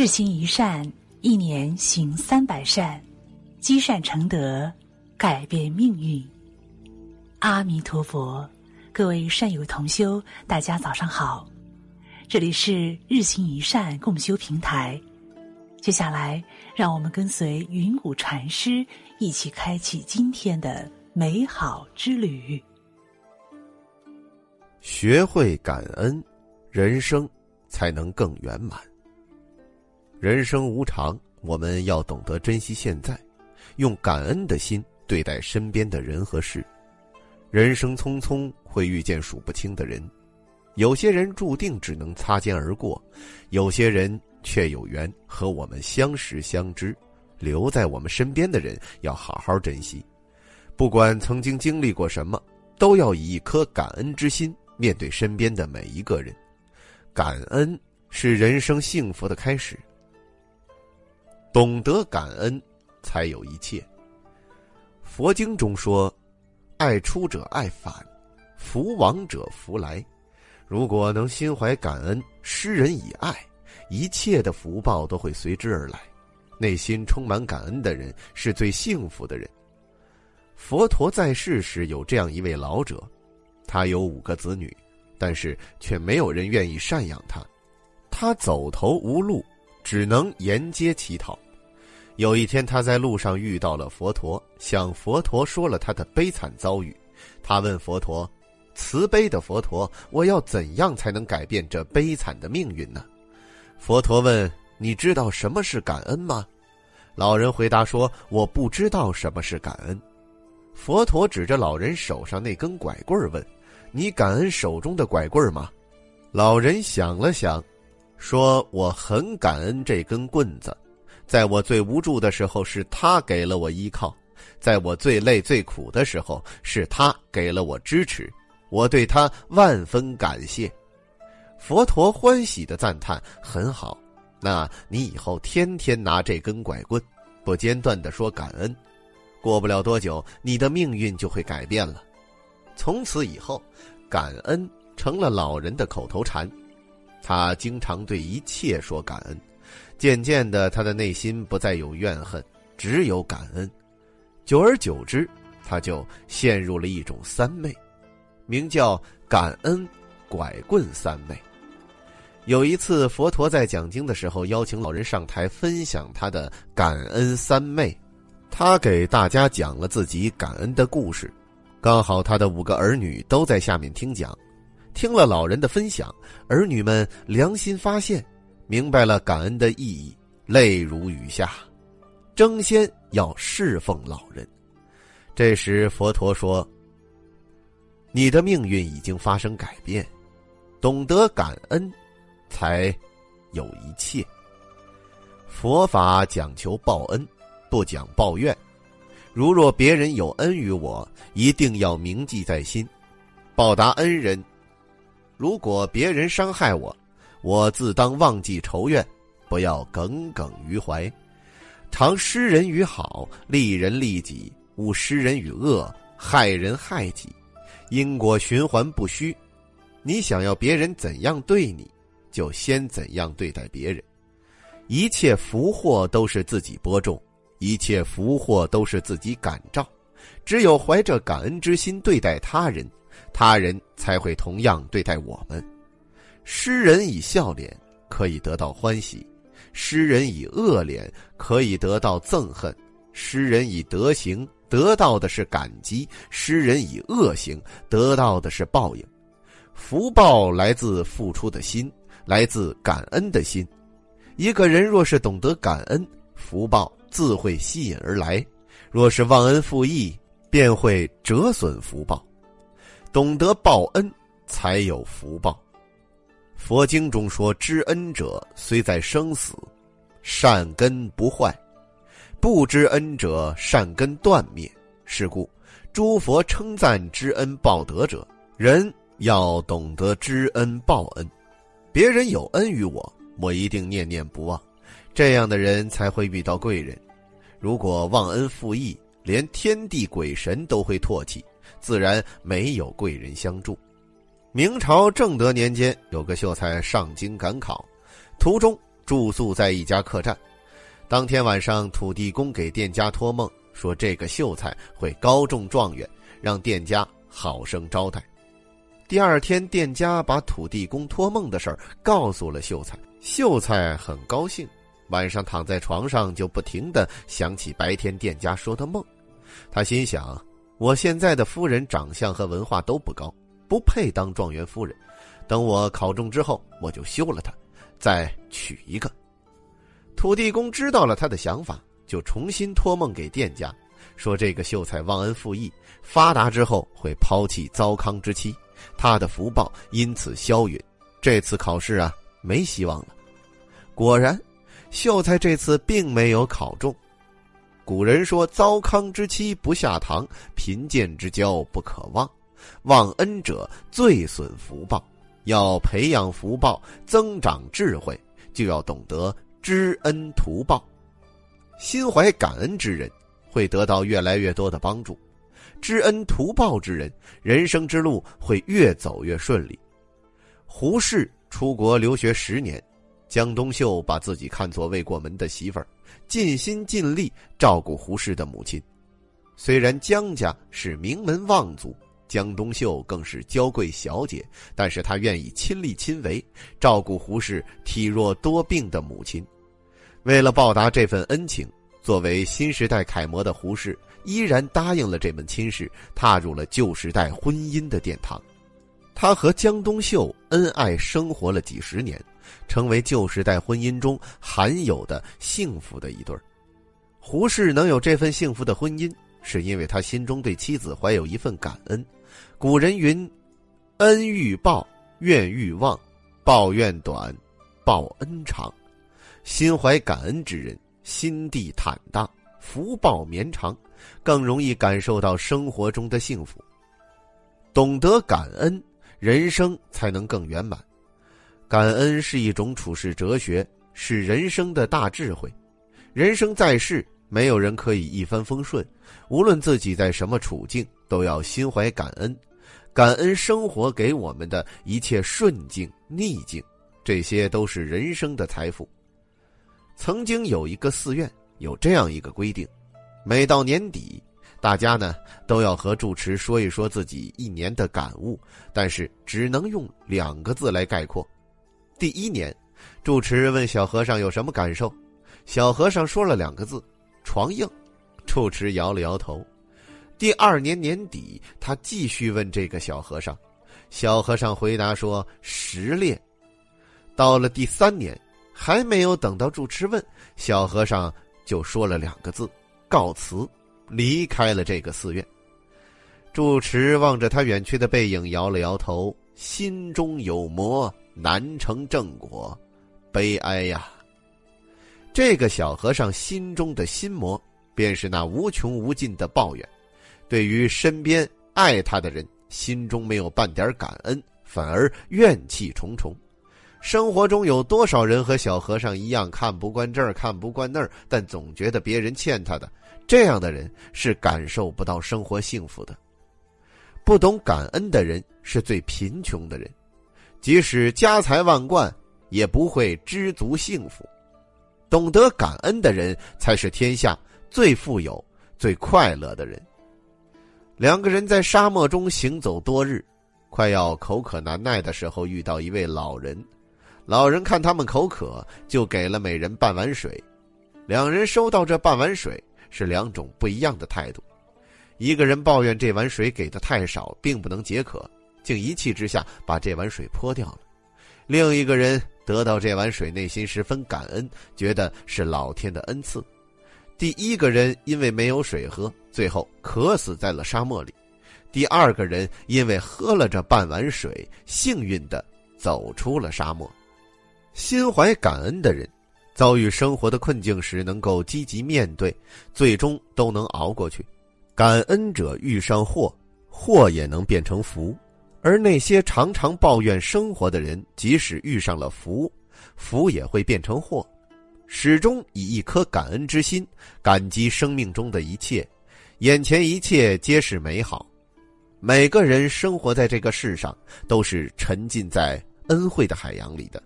日行一善，一年行三百善，积善成德，改变命运。阿弥陀佛，各位善友同修，大家早上好，这里是日行一善共修平台。接下来，让我们跟随云谷禅师一起开启今天的美好之旅。学会感恩，人生才能更圆满。人生无常，我们要懂得珍惜现在，用感恩的心对待身边的人和事。人生匆匆，会遇见数不清的人，有些人注定只能擦肩而过，有些人。却有缘和我们相识相知，留在我们身边的人要好好珍惜。不管曾经经历过什么，都要以一颗感恩之心面对身边的每一个人。感恩是人生幸福的开始。懂得感恩，才有一切。佛经中说：“爱出者爱返，福往者福来。”如果能心怀感恩，施人以爱。一切的福报都会随之而来，内心充满感恩的人是最幸福的人。佛陀在世时有这样一位老者，他有五个子女，但是却没有人愿意赡养他，他走投无路，只能沿街乞讨。有一天，他在路上遇到了佛陀，向佛陀说了他的悲惨遭遇。他问佛陀：“慈悲的佛陀，我要怎样才能改变这悲惨的命运呢？”佛陀问：“你知道什么是感恩吗？”老人回答说：“我不知道什么是感恩。”佛陀指着老人手上那根拐棍问：“你感恩手中的拐棍吗？”老人想了想，说：“我很感恩这根棍子，在我最无助的时候，是他给了我依靠；在我最累最苦的时候，是他给了我支持，我对他万分感谢。”佛陀欢喜的赞叹：“很好，那你以后天天拿这根拐棍，不间断的说感恩，过不了多久，你的命运就会改变了。从此以后，感恩成了老人的口头禅，他经常对一切说感恩。渐渐的，他的内心不再有怨恨，只有感恩。久而久之，他就陷入了一种三昧，名叫感恩拐棍三昧。”有一次，佛陀在讲经的时候，邀请老人上台分享他的感恩三昧。他给大家讲了自己感恩的故事，刚好他的五个儿女都在下面听讲。听了老人的分享，儿女们良心发现，明白了感恩的意义，泪如雨下，争先要侍奉老人。这时，佛陀说：“你的命运已经发生改变，懂得感恩。”才有一切。佛法讲求报恩，不讲抱怨。如若别人有恩于我，一定要铭记在心，报答恩人。如果别人伤害我，我自当忘记仇怨，不要耿耿于怀。常施人于好，利人利己；勿施人于恶，害人害己。因果循环不虚。你想要别人怎样对你？就先怎样对待别人，一切福祸都是自己播种，一切福祸都是自己感召。只有怀着感恩之心对待他人，他人才会同样对待我们。施人以笑脸，可以得到欢喜；施人以恶脸，可以得到憎恨；施人以德行，得到的是感激；施人以恶行，得到的是报应。福报来自付出的心。来自感恩的心，一个人若是懂得感恩，福报自会吸引而来；若是忘恩负义，便会折损福报。懂得报恩，才有福报。佛经中说：“知恩者，虽在生死，善根不坏；不知恩者，善根断灭。”是故，诸佛称赞知恩报德者，人要懂得知恩报恩。别人有恩于我，我一定念念不忘，这样的人才会遇到贵人。如果忘恩负义，连天地鬼神都会唾弃，自然没有贵人相助。明朝正德年间，有个秀才上京赶考，途中住宿在一家客栈。当天晚上，土地公给店家托梦说，这个秀才会高中状元，让店家好生招待。第二天，店家把土地公托梦的事儿告诉了秀才，秀才很高兴。晚上躺在床上，就不停的想起白天店家说的梦。他心想：我现在的夫人长相和文化都不高，不配当状元夫人。等我考中之后，我就休了她，再娶一个。土地公知道了他的想法，就重新托梦给店家，说这个秀才忘恩负义，发达之后会抛弃糟糠之妻。他的福报因此消陨，这次考试啊没希望了。果然，秀才这次并没有考中。古人说：“糟糠之妻不下堂，贫贱之交不可忘。忘恩者最损福报。要培养福报，增长智慧，就要懂得知恩图报。心怀感恩之人，会得到越来越多的帮助。”知恩图报之人，人生之路会越走越顺利。胡适出国留学十年，江冬秀把自己看作未过门的媳妇儿，尽心尽力照顾胡适的母亲。虽然江家是名门望族，江冬秀更是娇贵小姐，但是她愿意亲力亲为照顾胡适体弱多病的母亲。为了报答这份恩情，作为新时代楷模的胡适。依然答应了这门亲事，踏入了旧时代婚姻的殿堂。他和江冬秀恩爱生活了几十年，成为旧时代婚姻中罕有的幸福的一对儿胡适能有这份幸福的婚姻，是因为他心中对妻子怀有一份感恩。古人云：“恩欲报，怨欲忘，报怨短，报恩长。”心怀感恩之人，心地坦荡，福报绵长。更容易感受到生活中的幸福。懂得感恩，人生才能更圆满。感恩是一种处世哲学，是人生的大智慧。人生在世，没有人可以一帆风顺，无论自己在什么处境，都要心怀感恩。感恩生活给我们的一切顺境逆境，这些都是人生的财富。曾经有一个寺院，有这样一个规定。每到年底，大家呢都要和住持说一说自己一年的感悟，但是只能用两个字来概括。第一年，住持问小和尚有什么感受，小和尚说了两个字：“床硬。”住持摇了摇头。第二年年底，他继续问这个小和尚，小和尚回答说：“十裂。”到了第三年，还没有等到住持问，小和尚就说了两个字。告辞，离开了这个寺院。住持望着他远去的背影，摇了摇头，心中有魔，难成正果，悲哀呀！这个小和尚心中的心魔，便是那无穷无尽的抱怨。对于身边爱他的人，心中没有半点感恩，反而怨气重重。生活中有多少人和小和尚一样，看不惯这儿，看不惯那儿，但总觉得别人欠他的？这样的人是感受不到生活幸福的。不懂感恩的人是最贫穷的人，即使家财万贯，也不会知足幸福。懂得感恩的人才是天下最富有、最快乐的人。两个人在沙漠中行走多日，快要口渴难耐的时候，遇到一位老人。老人看他们口渴，就给了每人半碗水。两人收到这半碗水。是两种不一样的态度。一个人抱怨这碗水给的太少，并不能解渴，竟一气之下把这碗水泼掉了；另一个人得到这碗水，内心十分感恩，觉得是老天的恩赐。第一个人因为没有水喝，最后渴死在了沙漠里；第二个人因为喝了这半碗水，幸运的走出了沙漠。心怀感恩的人。遭遇生活的困境时，能够积极面对，最终都能熬过去。感恩者遇上祸，祸也能变成福；而那些常常抱怨生活的人，即使遇上了福，福也会变成祸。始终以一颗感恩之心，感激生命中的一切，眼前一切皆是美好。每个人生活在这个世上，都是沉浸在恩惠的海洋里的。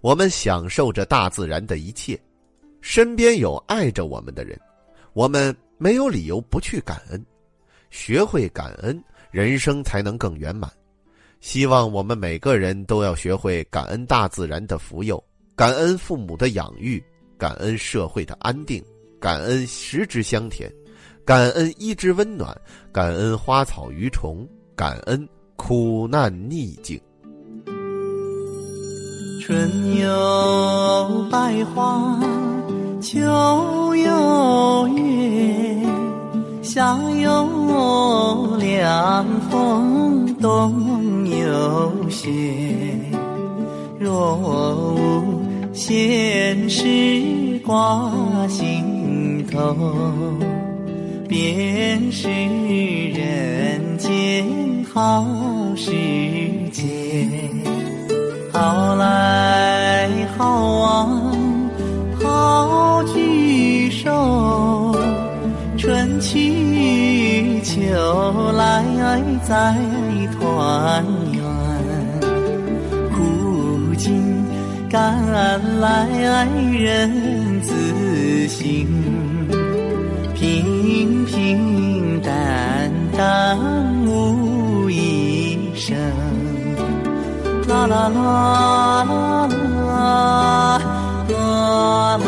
我们享受着大自然的一切，身边有爱着我们的人，我们没有理由不去感恩。学会感恩，人生才能更圆满。希望我们每个人都要学会感恩大自然的福佑，感恩父母的养育，感恩社会的安定，感恩食之香甜，感恩衣之温暖，感恩花草鱼虫，感恩苦难逆境。春有百花，秋有月，夏有凉风，冬有雪。若无闲事挂心头，便是人间好时节。好来好往好聚首，去秋来再团圆苦尽甘来人自省平平淡淡悟一生啦啦啦啦啦啦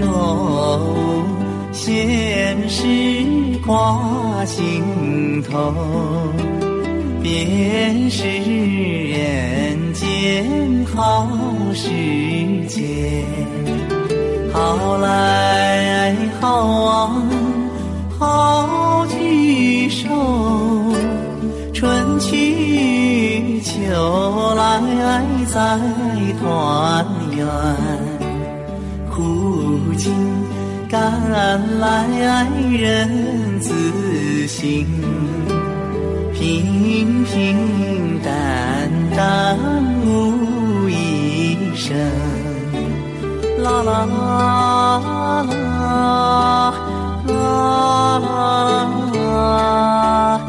若无闲事挂心头，便是人间好时节。好来好往好聚首，春去秋来再团圆。如今甘来人自省平平淡淡悟一生。啦啦啦啦啦啦啦啦。